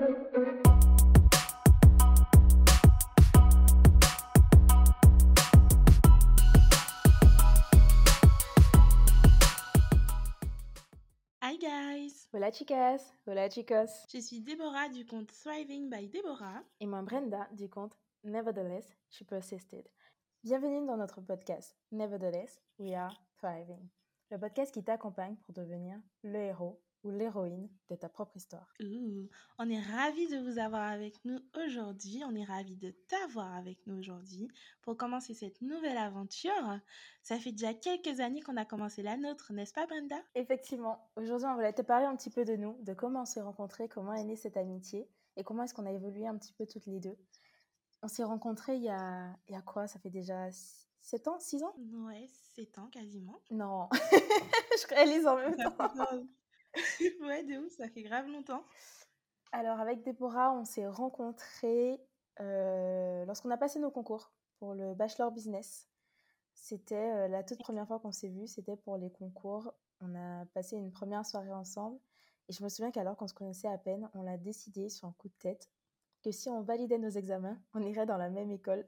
Hi guys! Hola chicas, hola chicos. Je suis Déborah du compte Thriving by Déborah. Et moi Brenda du compte Nevertheless, She Persisted. Bienvenue dans notre podcast Nevertheless, We Are Thriving. Le podcast qui t'accompagne pour devenir le héros ou l'héroïne de ta propre histoire. Ouh, on est ravis de vous avoir avec nous aujourd'hui. On est ravis de t'avoir avec nous aujourd'hui pour commencer cette nouvelle aventure. Ça fait déjà quelques années qu'on a commencé la nôtre, n'est-ce pas Brenda? Effectivement, aujourd'hui on voulait te parler un petit peu de nous, de comment on s'est rencontrés, comment est née cette amitié et comment est-ce qu'on a évolué un petit peu toutes les deux. On s'est rencontrés il y a, il y a quoi? Ça fait déjà 7 ans 6 ans? Ouais, 7 ans quasiment. Non, je réalise en même temps. ouais, de ouf, ça fait grave longtemps. Alors avec Déborah, on s'est rencontrés euh, lorsqu'on a passé nos concours pour le Bachelor Business. C'était euh, la toute première fois qu'on s'est vus, c'était pour les concours. On a passé une première soirée ensemble et je me souviens qu'alors qu'on se connaissait à peine, on l'a décidé sur un coup de tête que si on validait nos examens, on irait dans la même école.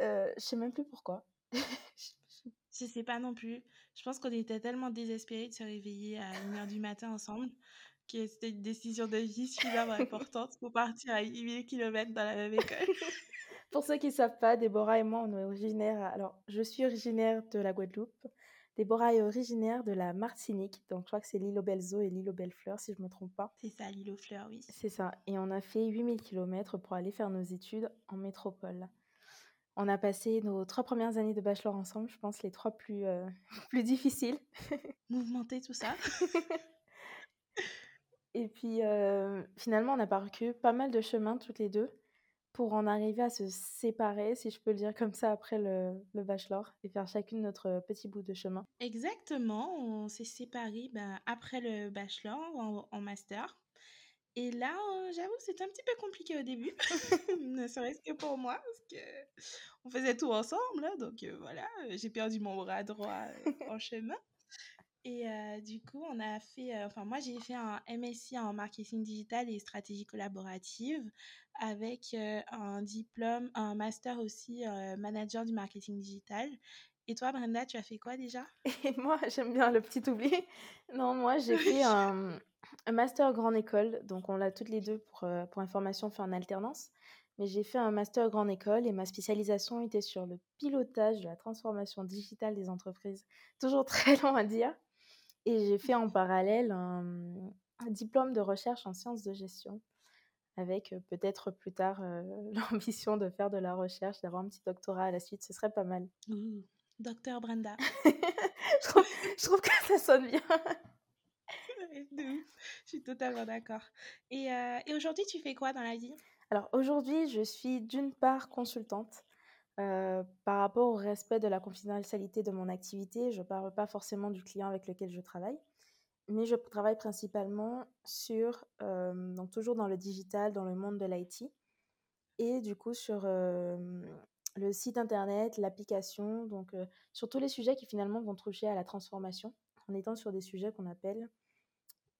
Euh, je sais même plus pourquoi. Je sais pas non plus. Je pense qu'on était tellement désespérés de se réveiller à 1h du matin ensemble que c'était une décision de vie suffisamment importante pour partir à 8000 km dans la même école. Pour ceux qui ne savent pas, Déborah et moi, on est originaires. Alors, je suis originaire de la Guadeloupe. Déborah est originaire de la Martinique. Donc, je crois que c'est l'île aux belles eaux et l'île aux belles fleurs, si je ne me trompe pas. C'est ça, l'île aux fleurs, oui. C'est ça. Et on a fait 8000 km pour aller faire nos études en métropole. On a passé nos trois premières années de bachelor ensemble, je pense les trois plus, euh, plus difficiles. Mouvementé, tout ça. Et puis, euh, finalement, on a parcouru pas mal de chemins toutes les deux pour en arriver à se séparer, si je peux le dire comme ça, après le, le bachelor et faire chacune notre petit bout de chemin. Exactement, on s'est séparés ben, après le bachelor en, en master. Et là, euh, j'avoue, c'était un petit peu compliqué au début, ne serait-ce que pour moi, parce que on faisait tout ensemble, là, donc euh, voilà, j'ai perdu mon bras droit euh, en chemin. Et du coup, on a fait, enfin moi j'ai fait un MSc en marketing digital et stratégie collaborative avec un diplôme, un master aussi manager du marketing digital. Et toi, Brenda, tu as fait quoi déjà? Et moi, j'aime bien le petit oubli. Non, moi, j'ai fait un, un master grande école. Donc, on l'a toutes les deux pour, euh, pour information fait en alternance. Mais j'ai fait un master grande école et ma spécialisation était sur le pilotage de la transformation digitale des entreprises. Toujours très long à dire. Et j'ai fait en parallèle un, un diplôme de recherche en sciences de gestion avec euh, peut-être plus tard euh, l'ambition de faire de la recherche, d'avoir un petit doctorat à la suite. Ce serait pas mal. Ouh, Docteur Brenda. je, trouve, je trouve que ça sonne bien. De. Je suis totalement d'accord. Et, euh, et aujourd'hui, tu fais quoi dans la vie? Alors aujourd'hui, je suis d'une part consultante. euh, par rapport au respect de la confidentialité de mon activité, je ne parle pas forcément du client avec lequel je travaille, mais je travaille principalement sur, euh, donc toujours dans le digital, dans le monde de l'IT, et du coup sur le site internet, l'application, donc sur tous les sujets qui finalement vont toucher à la transformation, en étant sur des sujets qu'on appelle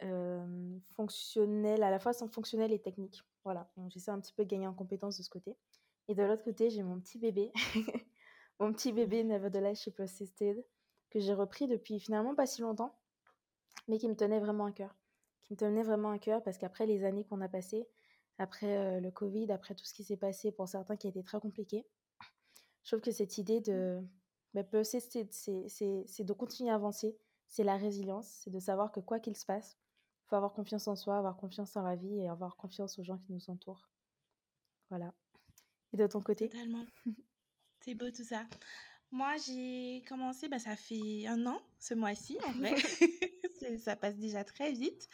euh, fonctionnels, à la fois sont fonctionnels et techniques. Voilà, donc j'essaie un petit peu de gagner en compétences de ce côté. Et de l'autre côté, j'ai mon petit bébé, mon petit bébé Nevertheless She Persisted, que j'ai repris depuis finalement pas si longtemps, mais qui me tenait vraiment à cœur. Qui me tenait vraiment à cœur parce qu'après les années qu'on a passées, après euh, le Covid, après tout ce qui s'est passé pour certains qui a été très compliqué, je trouve que cette idée de bah, persisted, c'est de continuer à avancer, c'est la résilience, c'est de savoir que quoi qu'il se passe, faut avoir confiance en soi, avoir confiance en la vie et avoir confiance aux gens qui nous entourent. Voilà. Et de ton côté? Totalement. C'est beau tout ça. Moi, j'ai commencé, bah, ça fait un an ce mois-ci en vrai. Ça passe déjà très vite.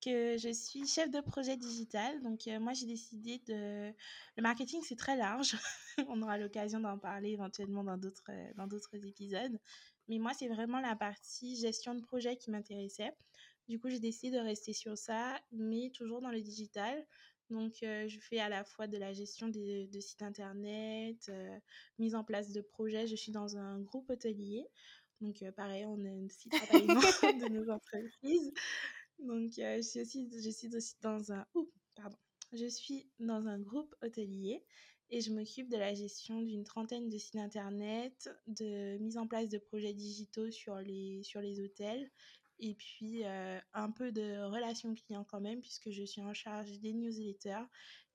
Que je suis chef de projet digital. Donc, euh, moi, j'ai décidé de. Le marketing, c'est très large. On aura l'occasion d'en parler éventuellement dans d'autres dans d'autres épisodes. Mais moi, c'est vraiment la partie gestion de projet qui m'intéressait. Du coup, j'ai décidé de rester sur ça, mais toujours dans le digital. Donc, euh, je fais à la fois de la gestion de sites internet, euh, mise en place de projets. Je suis dans un groupe hôtelier. Donc, euh, pareil, on a une site de nos entreprises. Donc, je, suis aussi, je suis aussi dans un... Ouh, pardon. je suis dans un groupe hôtelier et je m'occupe de la gestion d'une trentaine de sites internet, de mise en place de projets digitaux sur les, sur les hôtels et puis un peu de relations clients quand même puisque je suis en charge des newsletters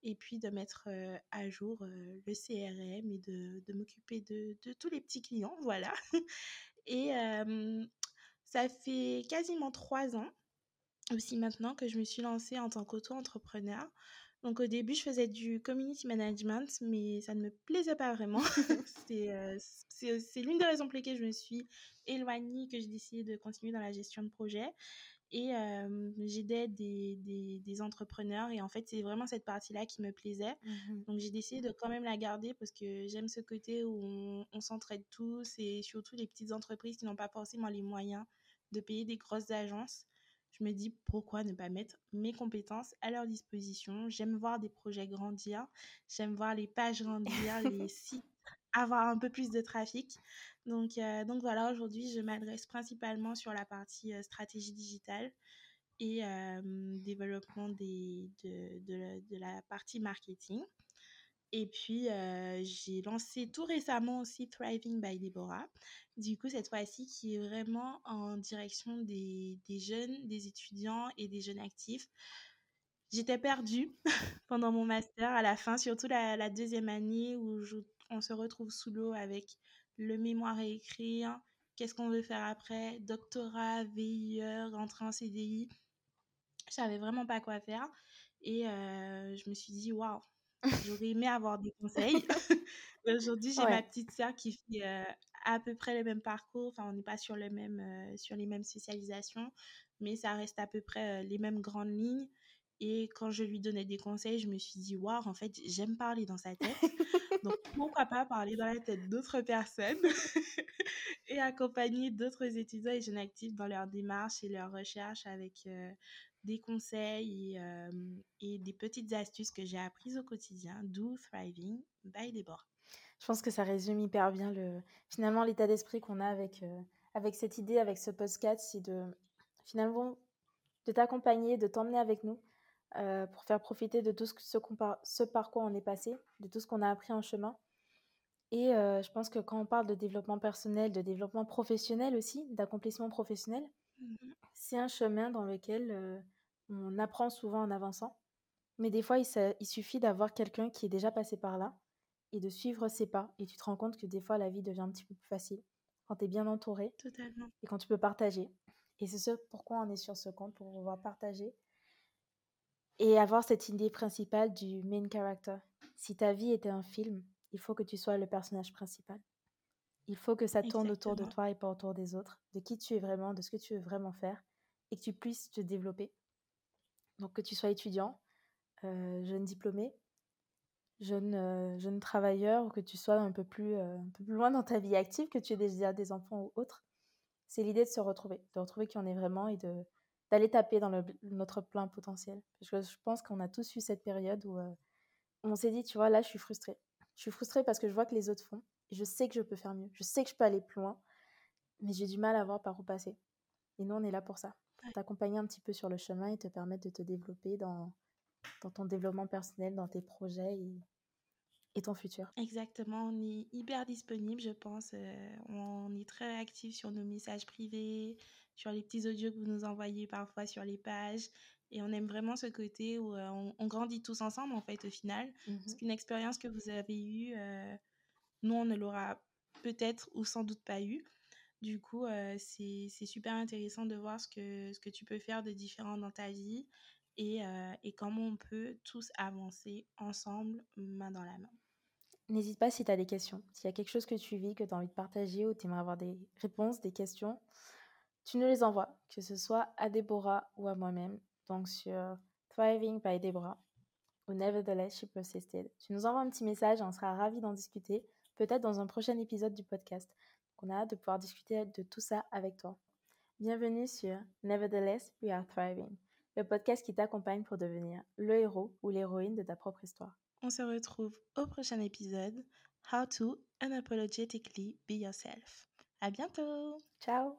et puis de mettre à jour le CRM et de, de m'occuper de, de, tous les petits clients, voilà. et ça fait quasiment trois ans aussi maintenant que je me suis lancée en tant qu'auto-entrepreneur. Donc au début, je faisais du community management, mais ça ne me plaisait pas vraiment. Euh, c'est l'une des raisons pour lesquelles je me suis éloignée, que j'ai décidé de continuer dans la gestion de projet. Et euh, j'aidais des, des, des, entrepreneurs. Et en fait, c'est vraiment cette partie-là qui me plaisait. Mmh Donc j'ai décidé de quand même la garder parce que j'aime ce côté où on, on s'entraide tous et surtout les petites entreprises qui n'ont pas forcément les moyens de payer des grosses agences je me dis pourquoi ne pas mettre mes compétences à leur disposition. J'aime voir des projets grandir, j'aime voir les pages grandir, les sites avoir un peu plus de trafic. Donc, euh, donc voilà, aujourd'hui, je m'adresse principalement sur la partie euh, stratégie digitale et euh, développement des, de, de, de, la partie marketing. Et puis, j'ai lancé tout récemment aussi Thriving by Deborah. Du coup, cette fois-ci, qui est vraiment en direction des, des, jeunes, des étudiants et des jeunes actifs. J'étais perdue pendant mon master à la fin, surtout la, deuxième année où on se retrouve sous l'eau avec le mémoire à écrire, qu'est-ce qu'on veut faire après, doctorat, VIE, rentrer en CDI. Je savais vraiment pas quoi faire. Et je me suis dit, waouh, J'aurais aimé avoir des conseils. Aujourd'hui, j'ai ouais. ma petite sœur qui fait euh, à peu près le même parcours. Enfin, on n'est pas sur, le même, euh, sur les mêmes spécialisations, mais ça reste à peu près euh, les mêmes grandes lignes. Et quand je lui donnais des conseils, je me suis dit, waouh, en fait, j'aime parler dans sa tête. Donc, pourquoi pas parler dans la tête d'autres personnes et accompagner d'autres étudiants et jeunes actifs dans leur démarche et leur recherche avec des conseils et, euh, et, des petites astuces que j'ai apprises au quotidien, d'où Thriving by Deborah. Je pense que ça résume hyper bien le, finalement l'état d'esprit qu'on a avec, euh, avec cette idée, avec ce podcast, c'est de finalement de t'accompagner, de t'emmener avec nous euh, pour faire profiter de tout ce, ce, ce par quoi on est passé, de tout ce qu'on a appris en chemin. Et euh, je pense que quand on parle de développement personnel, de développement professionnel aussi, d'accomplissement professionnel, mmh c'est un chemin dans lequel on apprend souvent en avançant. Mais des fois, il, il suffit d'avoir quelqu'un qui est déjà passé par là et de suivre ses pas. Et tu te rends compte que des fois, la vie devient un petit peu plus facile quand tu es bien entouré. Totalement. Et quand tu peux partager. Et c'est ce pourquoi on est sur ce compte, pour pouvoir partager. Et avoir cette idée principale du main character. Si ta vie était un film, il faut que tu sois le personnage principal. Il faut que ça tourne Exactement. autour de toi et pas autour des autres, de qui tu es vraiment, de ce que tu veux vraiment faire, et que tu puisses te développer. Donc que tu sois étudiant, euh, jeune diplômé, jeune, euh, jeune travailleur, ou que tu sois un peu, plus, euh, un peu plus loin dans ta vie active, que tu aies déjà des enfants ou autres, c'est l'idée de se retrouver, de retrouver qui on est vraiment et d'aller taper dans notre plein potentiel. Parce que je pense qu'on a tous eu cette période où on s'est dit, tu vois, là, je suis frustrée. Je suis frustrée parce que je vois que les autres font. Et je sais que je peux faire mieux. Je sais que je peux aller plus loin. Mais j'ai du mal à voir par où passer. Et nous, on est là pour ça. T'accompagner un petit peu sur le chemin et te permettre de te développer dans, dans ton développement personnel, dans tes projets et, et ton futur. Exactement. On est hyper disponible, je pense. Euh, on est très actif sur nos messages privés, sur les petits audios que vous nous envoyez parfois sur les pages. Et on aime vraiment ce côté où euh, on, on, grandit tous ensemble, en fait, au final. Mmh Parce qu'une expérience que vous avez eue, euh, nous, on ne l'aura peut-être ou sans doute pas eu. Du coup, euh, c'est super intéressant de voir ce que, ce que tu peux faire de différent dans ta vie et, euh, et comment on peut tous avancer ensemble, main dans la main. N'hésite pas si tu as des questions. S'il y a quelque chose que tu vis, que tu as envie de partager ou tu aimerais avoir des réponses, des questions, tu nous les envoies, que ce soit à Déborah ou à moi-même. Donc sur Thriving by Deborah ou Nevertheless She Persisted. Tu nous envoies un petit message, on sera ravis d'en discuter, peut-être dans un prochain épisode du podcast. On a hâte de pouvoir discuter de tout ça avec toi. Bienvenue sur Nevertheless We Are Thriving, le podcast qui t'accompagne pour devenir le héros ou l'héroïne de ta propre histoire. On se retrouve au prochain épisode How to Unapologetically Be Yourself. À bientôt! Ciao!